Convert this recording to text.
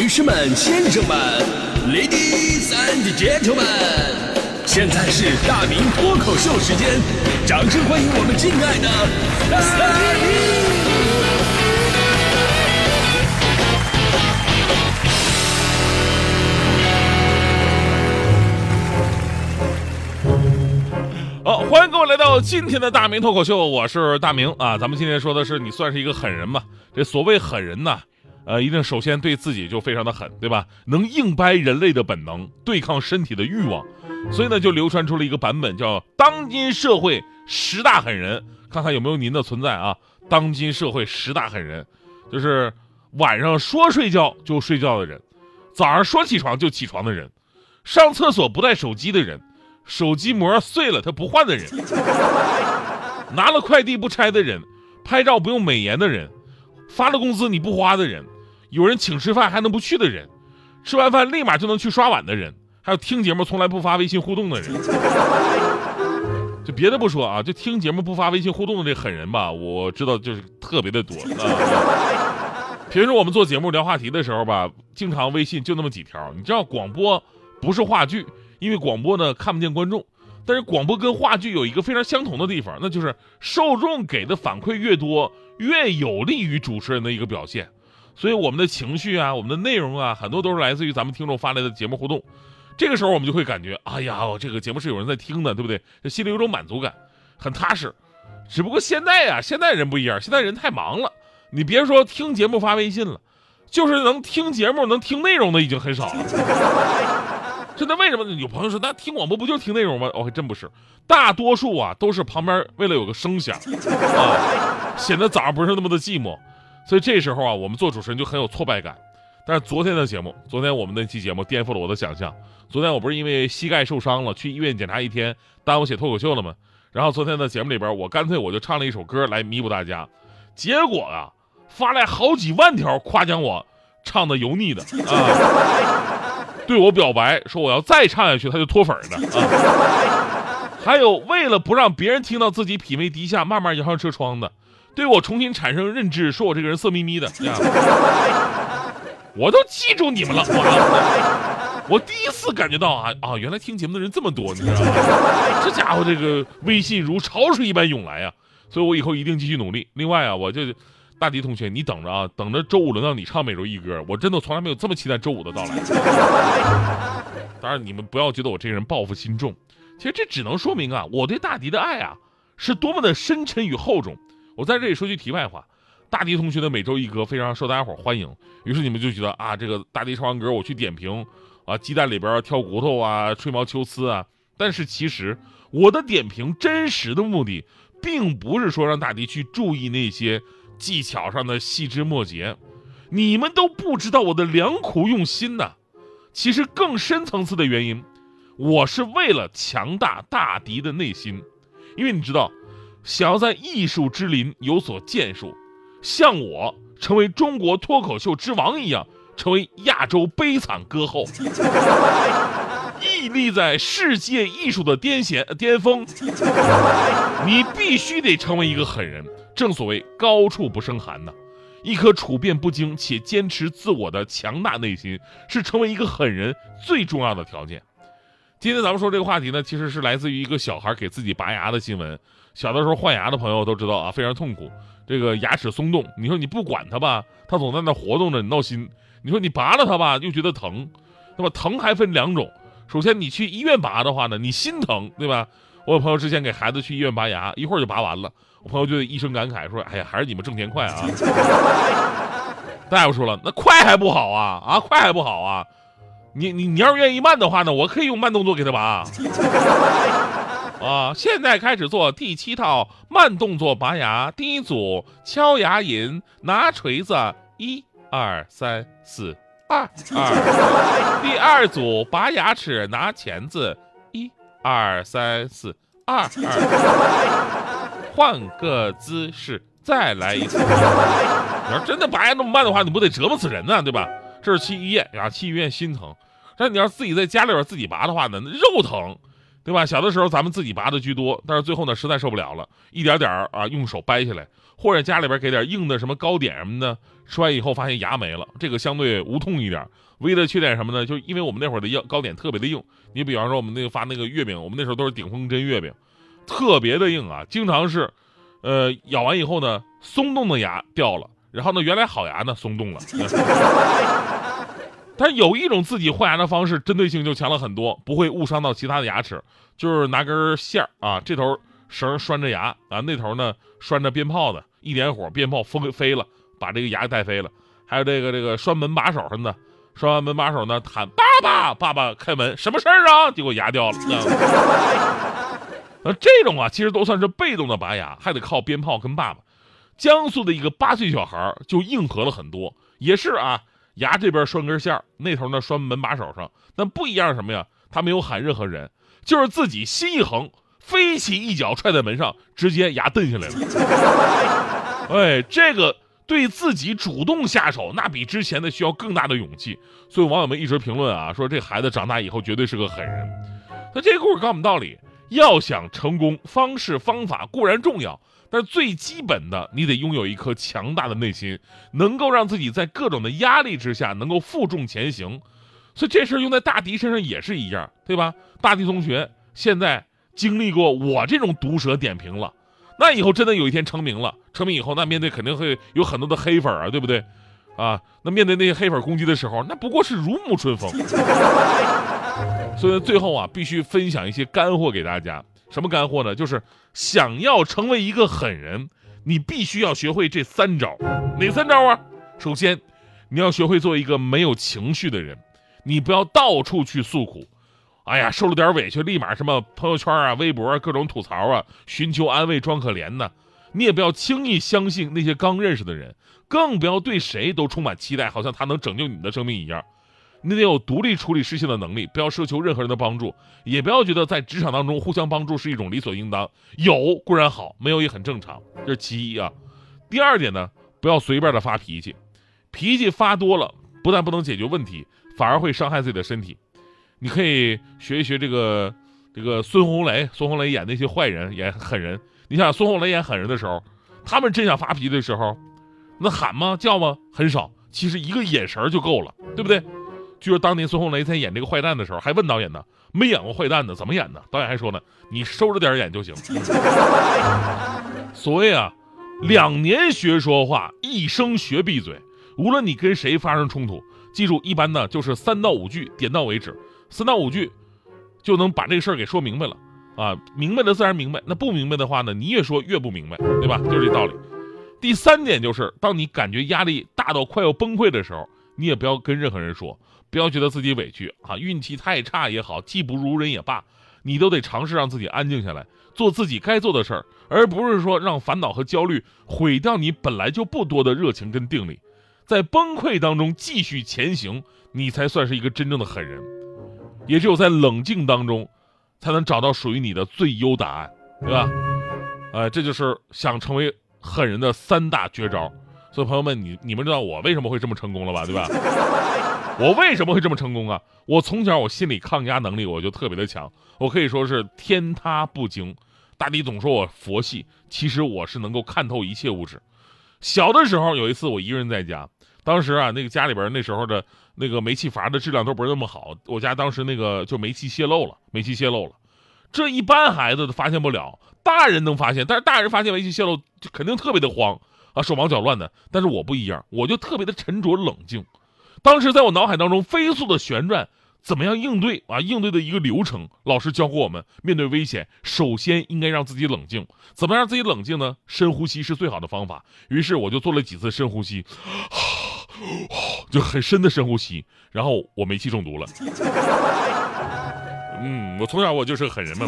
女士们、先生们，Ladies and Gentlemen，现在是大明脱口秀时间，掌声欢迎我们敬爱的大明！好，欢迎各位来到今天的大明脱口秀，我是大明啊。咱们今天说的是你算是一个狠人吗？这所谓狠人呐，呃，一定首先对自己就非常的狠，对吧？能硬掰人类的本能，对抗身体的欲望，所以呢，就流传出了一个版本，叫“当今社会十大狠人”，看看有没有您的存在啊？当今社会十大狠人，就是晚上说睡觉就睡觉的人，早上说起床就起床的人，上厕所不带手机的人。手机膜碎了他不换的人，拿了快递不拆的人，拍照不用美颜的人，发了工资你不花的人，有人请吃饭还能不去的人，吃完饭立马就能去刷碗的人，还有听节目从来不发微信互动的人。就别的不说啊，就听节目不发微信互动的这狠人吧，我知道就是特别的多啊。平时我们做节目聊话题的时候吧，经常微信就那么几条。你知道广播不是话剧。因为广播呢看不见观众，但是广播跟话剧有一个非常相同的地方，那就是受众给的反馈越多，越有利于主持人的一个表现。所以我们的情绪啊，我们的内容啊，很多都是来自于咱们听众发来的节目互动。这个时候我们就会感觉，哎呀，这个节目是有人在听的，对不对？这心里有种满足感，很踏实。只不过现在呀，现在人不一样，现在人太忙了。你别说听节目发微信了，就是能听节目能听内容的已经很少了。真的为什么有朋友说那听广播不就听内容吗？哦，还真不是，大多数啊都是旁边为了有个声响啊，显得早上不是那么的寂寞。所以这时候啊，我们做主持人就很有挫败感。但是昨天的节目，昨天我们那期节目颠覆了我的想象。昨天我不是因为膝盖受伤了，去医院检查一天，耽误写脱口秀了吗？然后昨天的节目里边，我干脆我就唱了一首歌来弥补大家。结果啊，发来好几万条夸奖我唱的油腻的啊。对我表白说我要再唱下去他就脱粉的啊，还有为了不让别人听到自己品味低下慢慢摇上车窗的，对我重新产生认知说我这个人色眯眯的，我都记住你们了，我我第一次感觉到啊啊原来听节目的人这么多，你知道吗？这家伙这个微信如潮水一般涌来啊，所以我以后一定继续努力。另外啊，我就。大迪同学，你等着啊，等着周五轮到你唱每周一歌，我真的从来没有这么期待周五的到来。当然，你们不要觉得我这个人报复心重，其实这只能说明啊，我对大迪的爱啊，是多么的深沉与厚重。我在这里说句题外话，大迪同学的每周一歌非常受大家伙欢迎，于是你们就觉得啊，这个大迪唱完歌我去点评啊，鸡蛋里边挑骨头啊，吹毛求疵啊。但是其实我的点评真实的目的，并不是说让大迪去注意那些。技巧上的细枝末节，你们都不知道我的良苦用心呐。其实更深层次的原因，我是为了强大大迪的内心。因为你知道，想要在艺术之林有所建树，像我成为中国脱口秀之王一样，成为亚洲悲惨歌后，屹立在世界艺术的巅险巅峰，你必须得成为一个狠人。正所谓高处不胜寒呐，一颗处变不惊且坚持自我的强大内心，是成为一个狠人最重要的条件。今天咱们说这个话题呢，其实是来自于一个小孩给自己拔牙的新闻。小的时候换牙的朋友都知道啊，非常痛苦，这个牙齿松动。你说你不管它吧，它总在那活动着，你闹心；你说你拔了它吧，又觉得疼。那么疼还分两种，首先你去医院拔的话呢，你心疼，对吧？我有朋友之前给孩子去医院拔牙，一会儿就拔完了。我朋友就一声感慨说：“哎呀，还是你们挣钱快啊！”大夫说了：“那快还不好啊，啊，快还不好啊！你你你要是愿意慢的话呢，我可以用慢动作给他拔。啊，现在开始做第七套慢动作拔牙。第一组敲牙龈，拿锤子，一二三四，二二。第二组拔牙齿，拿钳子，一二三四，二二。”换个姿势，再来一次。你要真的拔牙那么慢的话，你不得折磨死人呢，对吧？这是去医院啊，去医院心疼。但你要自己在家里边自己拔的话呢，肉疼，对吧？小的时候咱们自己拔的居多，但是最后呢，实在受不了了，一点点啊用手掰下来，或者家里边给点硬的什么糕点什么的，吃完以后发现牙没了，这个相对无痛一点。唯一的缺点什么呢？就是因为我们那会儿的药糕点特别的硬，你比方说我们那个发那个月饼，我们那时候都是顶峰针月饼，特别的硬啊，经常是，呃，咬完以后呢，松动的牙掉了，然后呢，原来好牙呢松动了。但有一种自己换牙的方式，针对性就强了很多，不会误伤到其他的牙齿。就是拿根线儿啊，这头绳拴着牙啊，那头呢拴着鞭炮的，一点火，鞭炮飞飞了，把这个牙带飞了。还有这个这个拴门把手上的，拴完门把手呢，喊爸爸，爸爸开门，什么事儿啊？结果牙掉了。那这种啊，其实都算是被动的拔牙，还得靠鞭炮跟爸爸。江苏的一个八岁小孩就硬核了很多，也是啊。牙这边拴根线那头呢拴门把手上，但不一样什么呀？他没有喊任何人，就是自己心一横，飞起一脚踹在门上，直接牙蹬下来了。哎，这个对自己主动下手，那比之前的需要更大的勇气。所以网友们一直评论啊，说这孩子长大以后绝对是个狠人。那这故事告诉我们道理：要想成功，方式方法固然重要。但是最基本的，你得拥有一颗强大的内心，能够让自己在各种的压力之下能够负重前行。所以这事儿用在大迪身上也是一样，对吧？大迪同学现在经历过我这种毒舌点评了，那以后真的有一天成名了，成名以后那面对肯定会有很多的黑粉啊，对不对？啊，那面对那些黑粉攻击的时候，那不过是如沐春风。所以最后啊，必须分享一些干货给大家。什么干货呢？就是想要成为一个狠人，你必须要学会这三招。哪三招啊？首先，你要学会做一个没有情绪的人，你不要到处去诉苦。哎呀，受了点委屈，立马什么朋友圈啊、微博啊各种吐槽啊，寻求安慰、装可怜呢。你也不要轻易相信那些刚认识的人，更不要对谁都充满期待，好像他能拯救你的生命一样。你得有独立处理事情的能力，不要奢求任何人的帮助，也不要觉得在职场当中互相帮助是一种理所应当。有固然好，没有也很正常，这是其一啊。第二点呢，不要随便的发脾气，脾气发多了，不但不能解决问题，反而会伤害自己的身体。你可以学一学这个这个孙红雷，孙红雷演那些坏人，演狠人。你想孙红雷演狠人的时候，他们真想发脾气的时候，那喊吗？叫吗？很少。其实一个眼神就够了，对不对？据说当年孙红雷在演这个坏蛋的时候，还问导演呢：“没演过坏蛋的，怎么演呢？”导演还说呢：“你收着点演就行。”所谓啊，两年学说话，一生学闭嘴。无论你跟谁发生冲突，记住，一般呢就是三到五句，点到为止，三到五句就能把这个事儿给说明白了啊。明白了自然明白，那不明白的话呢，你越说越不明白，对吧？就是这道理。第三点就是，当你感觉压力大到快要崩溃的时候，你也不要跟任何人说。不要觉得自己委屈啊，运气太差也好，技不如人也罢，你都得尝试让自己安静下来，做自己该做的事儿，而不是说让烦恼和焦虑毁掉你本来就不多的热情跟定力。在崩溃当中继续前行，你才算是一个真正的狠人。也只有在冷静当中，才能找到属于你的最优答案，对吧？呃，这就是想成为狠人的三大绝招。所以朋友们，你你们知道我为什么会这么成功了吧？对吧？我为什么会这么成功啊？我从小我心理抗压能力我就特别的强，我可以说是天塌不惊。大迪总说我佛系，其实我是能够看透一切物质。小的时候有一次我一个人在家，当时啊那个家里边那时候的那个煤气阀的质量都不是那么好，我家当时那个就煤气泄漏了，煤气泄漏了。这一般孩子都发现不了，大人能发现，但是大人发现煤气泄漏就肯定特别的慌。啊，手忙脚乱的，但是我不一样，我就特别的沉着冷静。当时在我脑海当中飞速的旋转，怎么样应对啊？应对的一个流程，老师教过我们，面对危险，首先应该让自己冷静。怎么让自己冷静呢？深呼吸是最好的方法。于是我就做了几次深呼吸，就很深的深呼吸，然后我煤气中毒了。嗯，我从小我就是个狠人嘛。